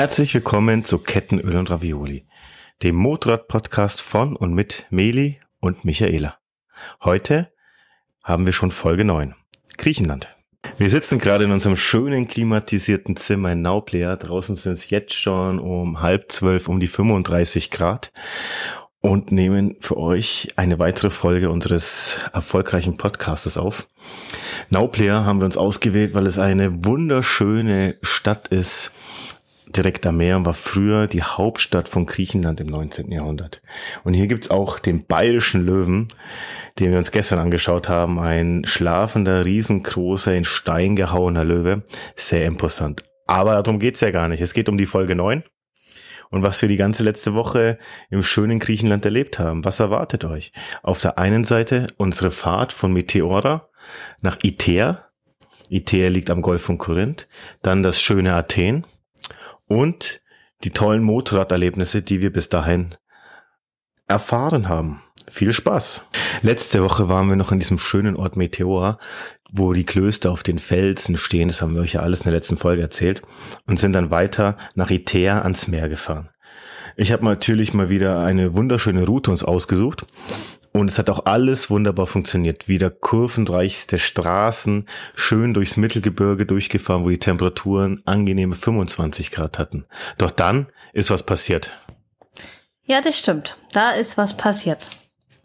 Herzlich willkommen zu Kettenöl und Ravioli, dem Motorrad-Podcast von und mit Meli und Michaela. Heute haben wir schon Folge 9. Griechenland. Wir sitzen gerade in unserem schönen klimatisierten Zimmer in Nauplea. Draußen sind es jetzt schon um halb zwölf um die 35 Grad und nehmen für euch eine weitere Folge unseres erfolgreichen Podcastes auf. Nauplea haben wir uns ausgewählt, weil es eine wunderschöne Stadt ist, direkt am Meer, war früher die Hauptstadt von Griechenland im 19. Jahrhundert. Und hier gibt's auch den bayerischen Löwen, den wir uns gestern angeschaut haben. Ein schlafender, riesengroßer, in Stein gehauener Löwe. Sehr imposant. Aber darum geht's ja gar nicht. Es geht um die Folge 9 und was wir die ganze letzte Woche im schönen Griechenland erlebt haben. Was erwartet euch? Auf der einen Seite unsere Fahrt von Meteora nach Iter. Iter liegt am Golf von Korinth. Dann das schöne Athen und die tollen Motorraderlebnisse, die wir bis dahin erfahren haben. Viel Spaß. Letzte Woche waren wir noch in diesem schönen Ort Meteor, wo die Klöster auf den Felsen stehen. Das haben wir euch ja alles in der letzten Folge erzählt. Und sind dann weiter nach Itea ans Meer gefahren. Ich habe natürlich mal wieder eine wunderschöne Route uns ausgesucht. Und es hat auch alles wunderbar funktioniert. Wieder kurvenreichste Straßen, schön durchs Mittelgebirge durchgefahren, wo die Temperaturen angenehme 25 Grad hatten. Doch dann ist was passiert. Ja, das stimmt. Da ist was passiert.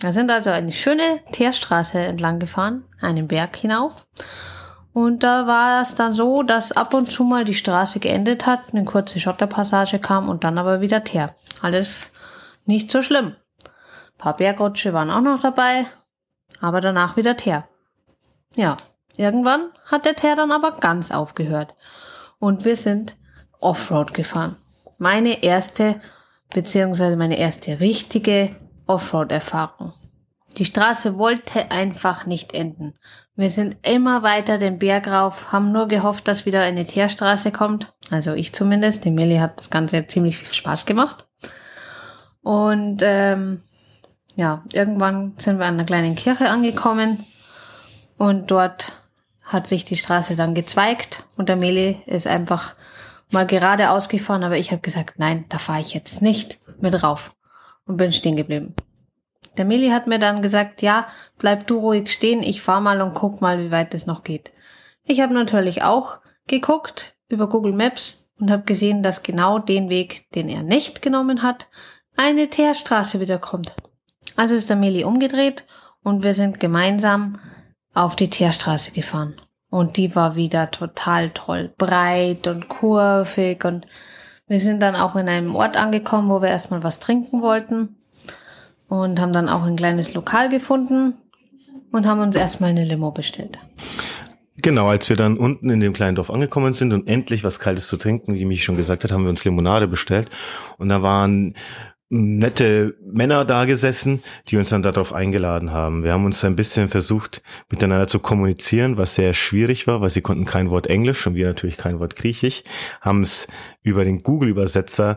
Wir sind also eine schöne Teerstraße entlang gefahren, einen Berg hinauf. Und da war es dann so, dass ab und zu mal die Straße geendet hat, eine kurze Schotterpassage kam und dann aber wieder Teer. Alles nicht so schlimm. Paar Bergrutsche waren auch noch dabei, aber danach wieder Teer. Ja, irgendwann hat der Teer dann aber ganz aufgehört. Und wir sind Offroad gefahren. Meine erste, beziehungsweise meine erste richtige Offroad-Erfahrung. Die Straße wollte einfach nicht enden. Wir sind immer weiter den Berg rauf, haben nur gehofft, dass wieder eine Teerstraße kommt. Also ich zumindest. Die Millie hat das Ganze ziemlich viel Spaß gemacht. Und ähm, ja, irgendwann sind wir an einer kleinen Kirche angekommen und dort hat sich die Straße dann gezweigt und der Meli ist einfach mal geradeaus gefahren, aber ich habe gesagt, nein, da fahre ich jetzt nicht mit rauf und bin stehen geblieben. Der Meli hat mir dann gesagt, ja, bleib du ruhig stehen, ich fahr mal und guck mal, wie weit es noch geht. Ich habe natürlich auch geguckt über Google Maps und habe gesehen, dass genau den Weg, den er nicht genommen hat, eine Teerstraße wieder kommt. Also ist der Meli umgedreht und wir sind gemeinsam auf die Teerstraße gefahren. Und die war wieder total toll, breit und kurvig und wir sind dann auch in einem Ort angekommen, wo wir erstmal was trinken wollten und haben dann auch ein kleines Lokal gefunden und haben uns erstmal eine Limo bestellt. Genau, als wir dann unten in dem kleinen Dorf angekommen sind und endlich was Kaltes zu trinken, wie mich schon gesagt hat, haben wir uns Limonade bestellt. Und da waren nette Männer da gesessen, die uns dann darauf eingeladen haben. Wir haben uns ein bisschen versucht, miteinander zu kommunizieren, was sehr schwierig war, weil sie konnten kein Wort Englisch und wir natürlich kein Wort Griechisch, haben es über den Google-Übersetzer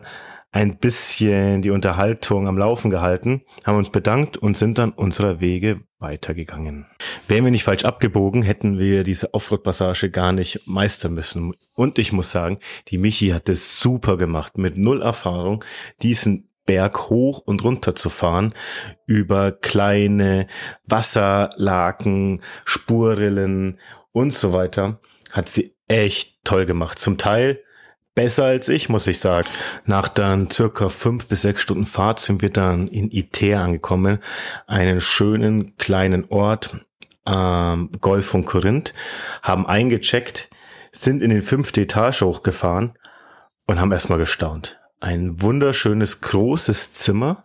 ein bisschen die Unterhaltung am Laufen gehalten, haben uns bedankt und sind dann unserer Wege weitergegangen. Wären wir nicht falsch abgebogen, hätten wir diese Offroad-Passage gar nicht meistern müssen. Und ich muss sagen, die Michi hat es super gemacht, mit null Erfahrung, diesen Berg hoch und runter zu fahren, über kleine Wasserlaken, Spurrillen und so weiter, hat sie echt toll gemacht. Zum Teil besser als ich, muss ich sagen. Nach dann circa fünf bis sechs Stunden Fahrt sind wir dann in Iter angekommen, einen schönen kleinen Ort ähm, Golf von Korinth, haben eingecheckt, sind in den fünfte Etage hochgefahren und haben erstmal gestaunt ein wunderschönes großes Zimmer,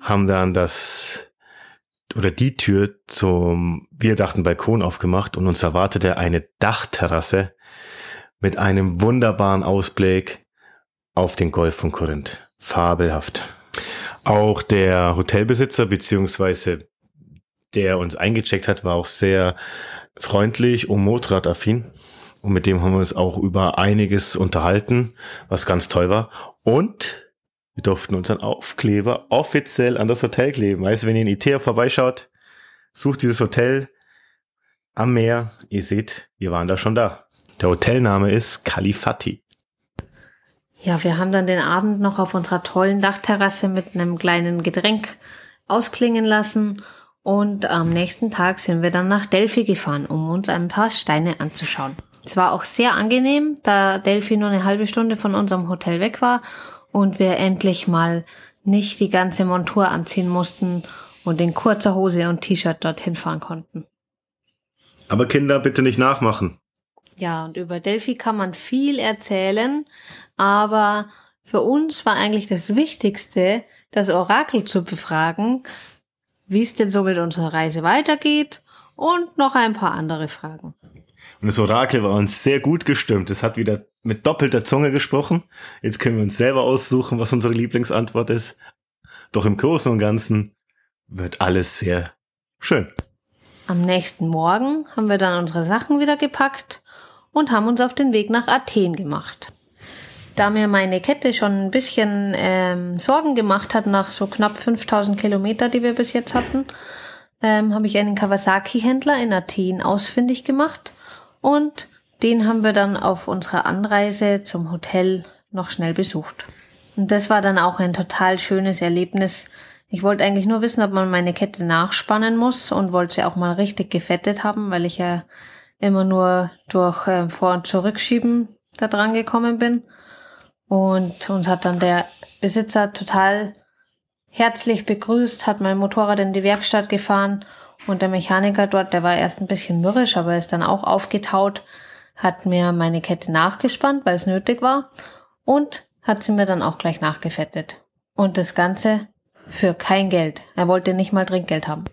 haben dann das oder die Tür zum, wir dachten, Balkon aufgemacht und uns erwartete eine Dachterrasse mit einem wunderbaren Ausblick auf den Golf von Korinth. Fabelhaft. Auch der Hotelbesitzer beziehungsweise der uns eingecheckt hat, war auch sehr freundlich und motorradaffin. Und mit dem haben wir uns auch über einiges unterhalten, was ganz toll war. Und wir durften unseren Aufkleber offiziell an das Hotel kleben. Weißt du, wenn ihr in Itea vorbeischaut, sucht dieses Hotel am Meer. Ihr seht, wir waren da schon da. Der Hotelname ist Kalifati. Ja, wir haben dann den Abend noch auf unserer tollen Dachterrasse mit einem kleinen Getränk ausklingen lassen und am nächsten Tag sind wir dann nach Delphi gefahren, um uns ein paar Steine anzuschauen. Es war auch sehr angenehm, da Delphi nur eine halbe Stunde von unserem Hotel weg war und wir endlich mal nicht die ganze Montur anziehen mussten und in kurzer Hose und T-Shirt dorthin fahren konnten. Aber Kinder, bitte nicht nachmachen. Ja, und über Delphi kann man viel erzählen, aber für uns war eigentlich das Wichtigste, das Orakel zu befragen, wie es denn so mit unserer Reise weitergeht und noch ein paar andere Fragen. Und das Orakel war uns sehr gut gestimmt. Es hat wieder mit doppelter Zunge gesprochen. Jetzt können wir uns selber aussuchen, was unsere Lieblingsantwort ist. Doch im Großen und Ganzen wird alles sehr schön. Am nächsten Morgen haben wir dann unsere Sachen wieder gepackt und haben uns auf den Weg nach Athen gemacht. Da mir meine Kette schon ein bisschen ähm, Sorgen gemacht hat nach so knapp 5000 Kilometer, die wir bis jetzt hatten, ähm, habe ich einen Kawasaki-Händler in Athen ausfindig gemacht und den haben wir dann auf unserer Anreise zum Hotel noch schnell besucht. Und das war dann auch ein total schönes Erlebnis. Ich wollte eigentlich nur wissen, ob man meine Kette nachspannen muss und wollte sie auch mal richtig gefettet haben, weil ich ja immer nur durch äh, Vor- und Zurückschieben da dran gekommen bin. Und uns hat dann der Besitzer total herzlich begrüßt, hat mein Motorrad in die Werkstatt gefahren und der Mechaniker dort, der war erst ein bisschen mürrisch, aber ist dann auch aufgetaut, hat mir meine Kette nachgespannt, weil es nötig war und hat sie mir dann auch gleich nachgefettet. Und das Ganze für kein Geld. Er wollte nicht mal Trinkgeld haben.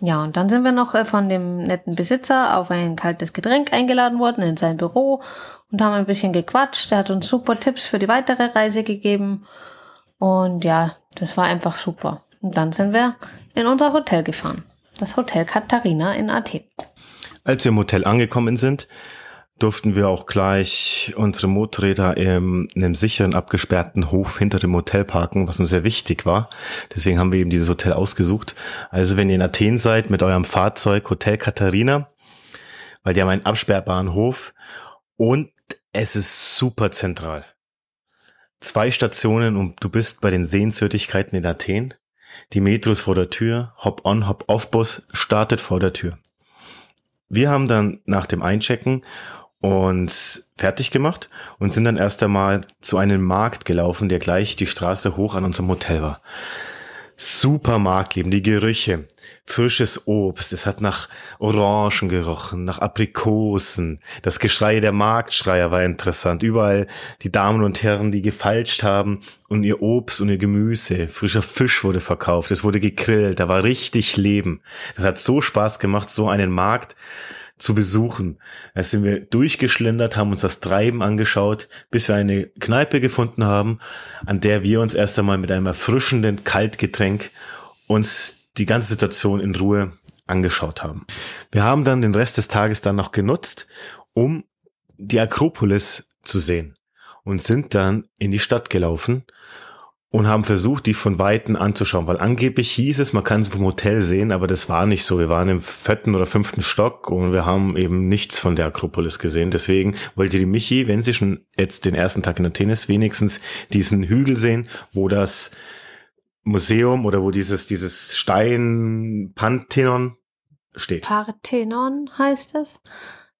Ja, und dann sind wir noch äh, von dem netten Besitzer auf ein kaltes Getränk eingeladen worden in sein Büro und haben ein bisschen gequatscht. Er hat uns super Tipps für die weitere Reise gegeben. Und ja, das war einfach super. Und dann sind wir in unser Hotel gefahren. Das Hotel Katharina in Athen. Als wir im Hotel angekommen sind, durften wir auch gleich unsere Motorräder in einem sicheren, abgesperrten Hof hinter dem Hotel parken, was uns sehr wichtig war. Deswegen haben wir eben dieses Hotel ausgesucht. Also wenn ihr in Athen seid mit eurem Fahrzeug Hotel Katharina, weil die haben einen absperrbaren Hof und es ist super zentral. Zwei Stationen und du bist bei den Sehenswürdigkeiten in Athen. Die Metro ist vor der Tür, Hop-on, Hop-off-Bus startet vor der Tür. Wir haben dann nach dem Einchecken uns fertig gemacht und sind dann erst einmal zu einem Markt gelaufen, der gleich die Straße hoch an unserem Hotel war. Super Marktleben, die Gerüche, frisches Obst, es hat nach Orangen gerochen, nach Aprikosen, das Geschrei der Marktschreier war interessant, überall die Damen und Herren, die gefalscht haben und ihr Obst und ihr Gemüse, frischer Fisch wurde verkauft, es wurde gegrillt, da war richtig Leben. Das hat so Spaß gemacht, so einen Markt zu besuchen. Da sind wir durchgeschlendert, haben uns das Treiben angeschaut, bis wir eine Kneipe gefunden haben, an der wir uns erst einmal mit einem erfrischenden Kaltgetränk uns die ganze Situation in Ruhe angeschaut haben. Wir haben dann den Rest des Tages dann noch genutzt, um die Akropolis zu sehen und sind dann in die Stadt gelaufen und haben versucht, die von Weitem anzuschauen, weil angeblich hieß es, man kann sie vom Hotel sehen, aber das war nicht so. Wir waren im vierten oder fünften Stock und wir haben eben nichts von der Akropolis gesehen. Deswegen wollte die Michi, wenn sie schon jetzt den ersten Tag in Athen ist, wenigstens diesen Hügel sehen, wo das Museum oder wo dieses, dieses Stein Pantheon steht. Parthenon heißt es.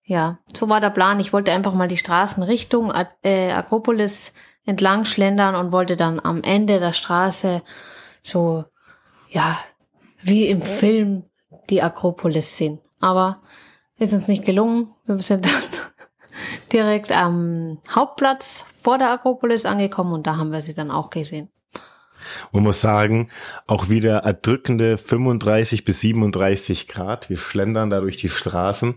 Ja, so war der Plan. Ich wollte einfach mal die Straßen Richtung äh, Akropolis entlang schlendern und wollte dann am Ende der Straße so, ja, wie im Film die Akropolis sehen. Aber ist uns nicht gelungen. Wir sind dann direkt am Hauptplatz vor der Akropolis angekommen und da haben wir sie dann auch gesehen. Man muss sagen, auch wieder erdrückende 35 bis 37 Grad. Wir schlendern da durch die Straßen.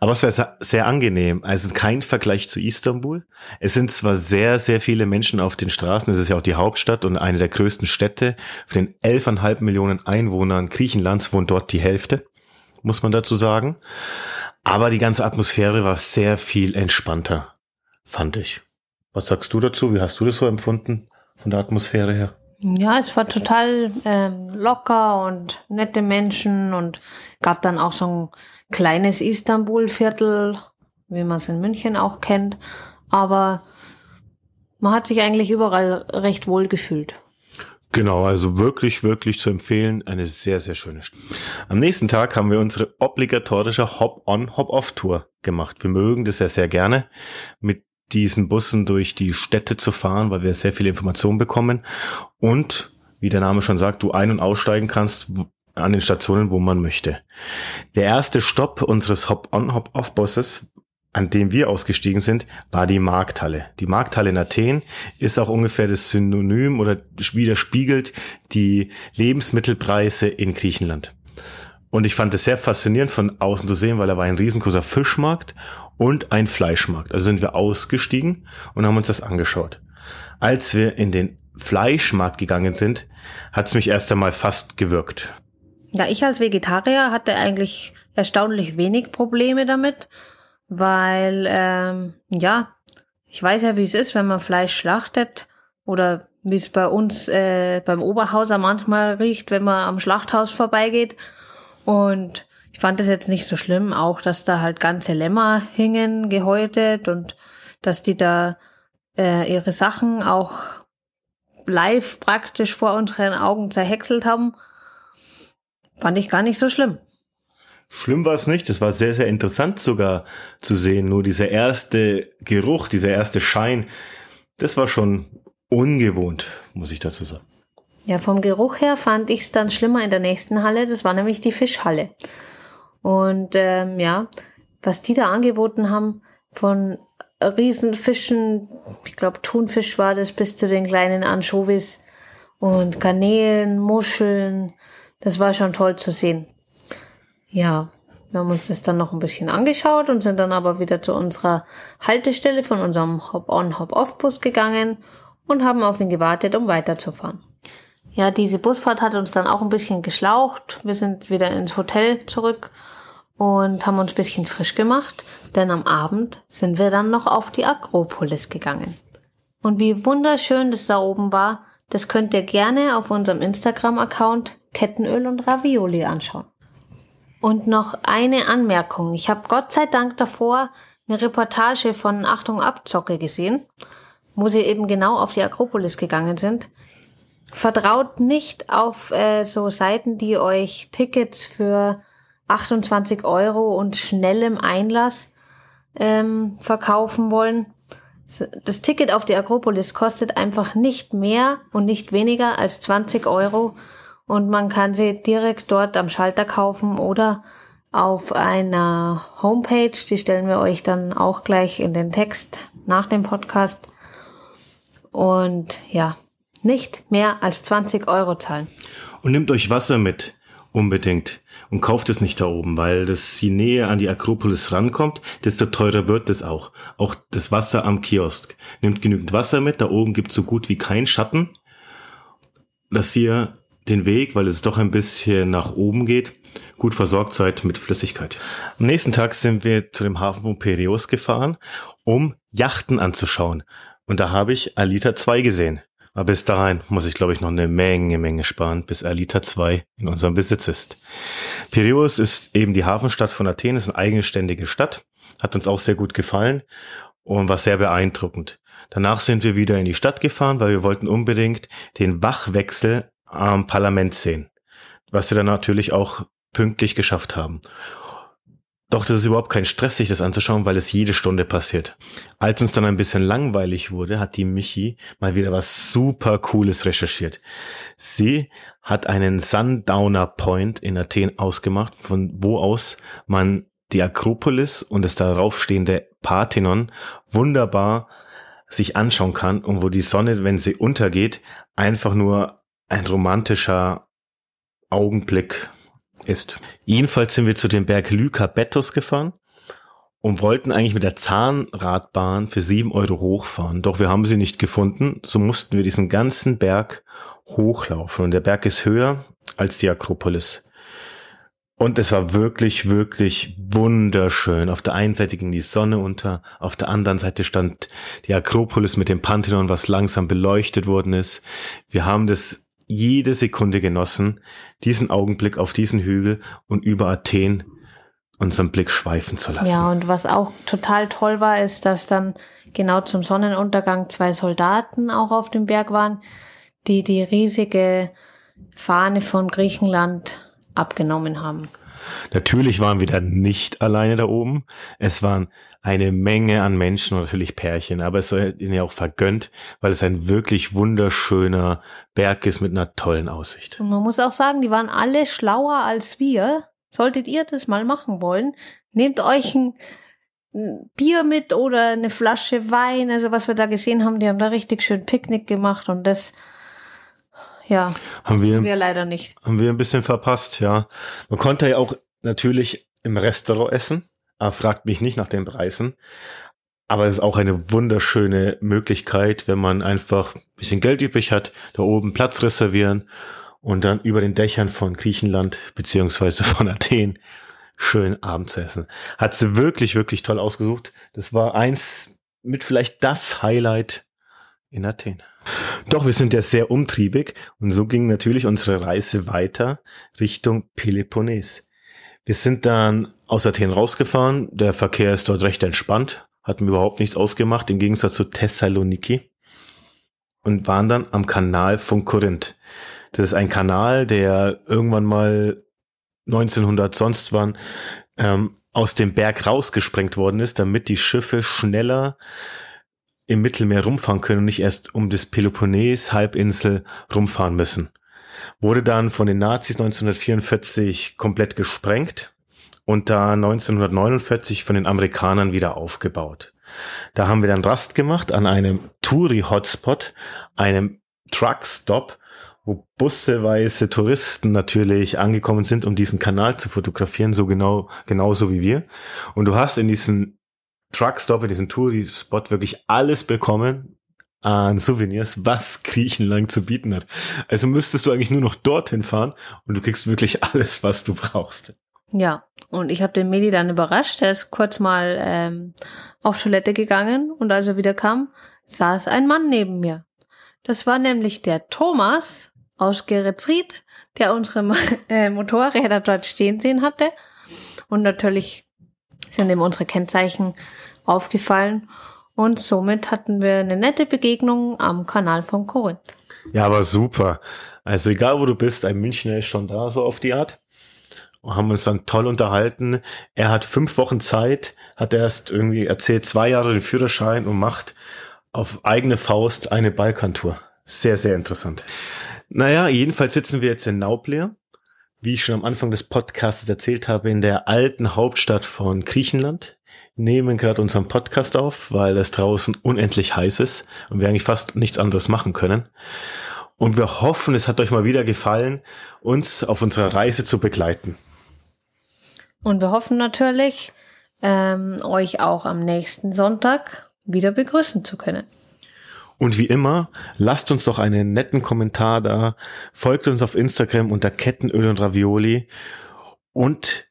Aber es war sehr angenehm. Also kein Vergleich zu Istanbul. Es sind zwar sehr, sehr viele Menschen auf den Straßen. Es ist ja auch die Hauptstadt und eine der größten Städte. Von den 11,5 Millionen Einwohnern Griechenlands wohnt dort die Hälfte, muss man dazu sagen. Aber die ganze Atmosphäre war sehr viel entspannter, fand ich. Was sagst du dazu? Wie hast du das so empfunden von der Atmosphäre her? Ja, es war total ähm, locker und nette Menschen und gab dann auch so ein kleines Istanbul-Viertel, wie man es in München auch kennt. Aber man hat sich eigentlich überall recht wohl gefühlt. Genau, also wirklich, wirklich zu empfehlen. Eine sehr, sehr schöne Stadt. Am nächsten Tag haben wir unsere obligatorische Hop-on, Hop-off-Tour gemacht. Wir mögen das ja sehr gerne, mit diesen Bussen durch die Städte zu fahren, weil wir sehr viele Informationen bekommen. Und, wie der Name schon sagt, du ein- und aussteigen kannst an den Stationen, wo man möchte. Der erste Stopp unseres Hop-on, Hop-off-Busses an dem wir ausgestiegen sind, war die Markthalle. Die Markthalle in Athen ist auch ungefähr das Synonym oder widerspiegelt die Lebensmittelpreise in Griechenland. Und ich fand es sehr faszinierend von außen zu sehen, weil da war ein riesengroßer Fischmarkt und ein Fleischmarkt. Also sind wir ausgestiegen und haben uns das angeschaut. Als wir in den Fleischmarkt gegangen sind, hat es mich erst einmal fast gewirkt. Ja, ich als Vegetarier hatte eigentlich erstaunlich wenig Probleme damit weil ähm, ja, ich weiß ja, wie es ist, wenn man Fleisch schlachtet oder wie es bei uns äh, beim Oberhauser manchmal riecht, wenn man am Schlachthaus vorbeigeht. Und ich fand es jetzt nicht so schlimm, auch dass da halt ganze Lämmer hingen, gehäutet und dass die da äh, ihre Sachen auch live praktisch vor unseren Augen zerhäckselt haben. Fand ich gar nicht so schlimm. Schlimm war es nicht. Es war sehr, sehr interessant sogar zu sehen. Nur dieser erste Geruch, dieser erste Schein, das war schon ungewohnt, muss ich dazu sagen. Ja, vom Geruch her fand ich es dann schlimmer in der nächsten Halle. Das war nämlich die Fischhalle. Und ähm, ja, was die da angeboten haben, von Riesenfischen, ich glaube Thunfisch war das, bis zu den kleinen Anchovies und Garnelen, Muscheln, das war schon toll zu sehen. Ja, wir haben uns das dann noch ein bisschen angeschaut und sind dann aber wieder zu unserer Haltestelle von unserem Hop-on, Hop-off-Bus gegangen und haben auf ihn gewartet, um weiterzufahren. Ja, diese Busfahrt hat uns dann auch ein bisschen geschlaucht. Wir sind wieder ins Hotel zurück und haben uns ein bisschen frisch gemacht, denn am Abend sind wir dann noch auf die Akropolis gegangen. Und wie wunderschön das da oben war, das könnt ihr gerne auf unserem Instagram-Account Kettenöl und Ravioli anschauen. Und noch eine Anmerkung. Ich habe Gott sei Dank davor eine Reportage von Achtung Abzocke gesehen, wo sie eben genau auf die Akropolis gegangen sind. Vertraut nicht auf äh, so Seiten, die euch Tickets für 28 Euro und schnellem Einlass ähm, verkaufen wollen. Das Ticket auf die Akropolis kostet einfach nicht mehr und nicht weniger als 20 Euro und man kann sie direkt dort am Schalter kaufen oder auf einer Homepage, die stellen wir euch dann auch gleich in den Text nach dem Podcast. Und ja, nicht mehr als 20 Euro zahlen. Und nehmt euch Wasser mit, unbedingt. Und kauft es nicht da oben, weil das je näher an die Akropolis rankommt, desto teurer wird es auch. Auch das Wasser am Kiosk. Nehmt genügend Wasser mit, da oben gibt es so gut wie keinen Schatten, dass ihr den Weg, weil es doch ein bisschen nach oben geht, gut versorgt seid mit Flüssigkeit. Am nächsten Tag sind wir zu dem Hafen von Piraeus gefahren, um Yachten anzuschauen. Und da habe ich Alita 2 gesehen. Aber bis dahin muss ich, glaube ich, noch eine Menge, Menge sparen, bis Alita 2 in unserem Besitz ist. Piraeus ist eben die Hafenstadt von Athen, ist eine eigenständige Stadt, hat uns auch sehr gut gefallen und war sehr beeindruckend. Danach sind wir wieder in die Stadt gefahren, weil wir wollten unbedingt den Wachwechsel am Parlament sehen, was wir dann natürlich auch pünktlich geschafft haben. Doch das ist überhaupt kein Stress, sich das anzuschauen, weil es jede Stunde passiert. Als uns dann ein bisschen langweilig wurde, hat die Michi mal wieder was super cooles recherchiert. Sie hat einen Sundowner Point in Athen ausgemacht, von wo aus man die Akropolis und das darauf stehende Parthenon wunderbar sich anschauen kann und wo die Sonne, wenn sie untergeht, einfach nur ein romantischer Augenblick ist. Jedenfalls sind wir zu dem Berg Lycabettus gefahren und wollten eigentlich mit der Zahnradbahn für sieben Euro hochfahren. Doch wir haben sie nicht gefunden, so mussten wir diesen ganzen Berg hochlaufen. Und der Berg ist höher als die Akropolis. Und es war wirklich, wirklich wunderschön. Auf der einen Seite ging die Sonne unter, auf der anderen Seite stand die Akropolis mit dem Pantheon, was langsam beleuchtet worden ist. Wir haben das jede Sekunde genossen, diesen Augenblick auf diesen Hügel und über Athen unseren Blick schweifen zu lassen. Ja, und was auch total toll war, ist, dass dann genau zum Sonnenuntergang zwei Soldaten auch auf dem Berg waren, die die riesige Fahne von Griechenland abgenommen haben. Natürlich waren wir dann nicht alleine da oben. Es waren eine Menge an Menschen und natürlich Pärchen, aber es soll ihnen ja auch vergönnt, weil es ein wirklich wunderschöner Berg ist mit einer tollen Aussicht. Und man muss auch sagen, die waren alle schlauer als wir. Solltet ihr das mal machen wollen, nehmt euch ein Bier mit oder eine Flasche Wein. Also was wir da gesehen haben, die haben da richtig schön Picknick gemacht und das ja, haben wir, wir leider nicht. Haben wir ein bisschen verpasst, ja. Man konnte ja auch natürlich im Restaurant essen, aber fragt mich nicht nach den Preisen. Aber es ist auch eine wunderschöne Möglichkeit, wenn man einfach ein bisschen Geld übrig hat, da oben Platz reservieren und dann über den Dächern von Griechenland beziehungsweise von Athen schön Abend zu essen. Hat sie wirklich, wirklich toll ausgesucht. Das war eins mit vielleicht das Highlight in Athen. Doch, wir sind ja sehr umtriebig und so ging natürlich unsere Reise weiter Richtung Peloponnes. Wir sind dann aus Athen rausgefahren, der Verkehr ist dort recht entspannt, hatten wir überhaupt nichts ausgemacht, im Gegensatz zu Thessaloniki und waren dann am Kanal von Korinth. Das ist ein Kanal, der irgendwann mal 1900 sonst wann ähm, aus dem Berg rausgesprengt worden ist, damit die Schiffe schneller im Mittelmeer rumfahren können und nicht erst um das Peloponnes Halbinsel rumfahren müssen. Wurde dann von den Nazis 1944 komplett gesprengt und da 1949 von den Amerikanern wieder aufgebaut. Da haben wir dann Rast gemacht an einem Touri-Hotspot, einem Truckstop, wo busseweise Touristen natürlich angekommen sind, um diesen Kanal zu fotografieren, so genau, genauso wie wir. Und du hast in diesem Truckstop, in diesem Touri-Spot wirklich alles bekommen an Souvenirs, was Griechenland zu bieten hat. Also müsstest du eigentlich nur noch dorthin fahren und du kriegst wirklich alles, was du brauchst. Ja, und ich habe den Medi dann überrascht. Er ist kurz mal ähm, auf Toilette gegangen und als er wieder kam, saß ein Mann neben mir. Das war nämlich der Thomas aus Geretsried, der unsere äh, Motorräder dort stehen sehen hatte. Und natürlich sind ihm unsere Kennzeichen aufgefallen. Und somit hatten wir eine nette Begegnung am Kanal von Korinth. Ja, aber super. Also egal wo du bist, ein Münchner ist schon da, so auf die Art. Und haben uns dann toll unterhalten. Er hat fünf Wochen Zeit, hat erst irgendwie erzählt, zwei Jahre den Führerschein und macht auf eigene Faust eine Balkantour. Sehr, sehr interessant. Naja, jedenfalls sitzen wir jetzt in Nauplir, wie ich schon am Anfang des Podcasts erzählt habe, in der alten Hauptstadt von Griechenland, nehmen gerade unseren Podcast auf, weil es draußen unendlich heiß ist und wir eigentlich fast nichts anderes machen können. Und wir hoffen, es hat euch mal wieder gefallen, uns auf unserer Reise zu begleiten. Und wir hoffen natürlich, ähm, euch auch am nächsten Sonntag wieder begrüßen zu können. Und wie immer, lasst uns doch einen netten Kommentar da, folgt uns auf Instagram unter Kettenöl und Ravioli und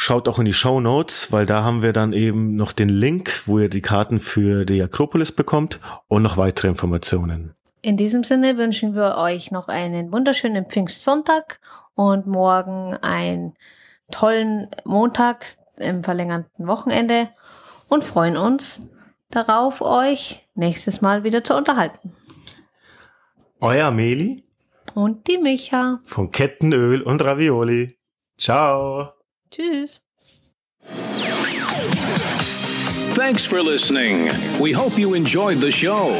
Schaut auch in die Show Notes, weil da haben wir dann eben noch den Link, wo ihr die Karten für die Akropolis bekommt und noch weitere Informationen. In diesem Sinne wünschen wir euch noch einen wunderschönen Pfingstsonntag und morgen einen tollen Montag im verlängerten Wochenende und freuen uns darauf, euch nächstes Mal wieder zu unterhalten. Euer Meli und die Micha von Kettenöl und Ravioli. Ciao. Tschüss. Thanks for listening. We hope you enjoyed the show.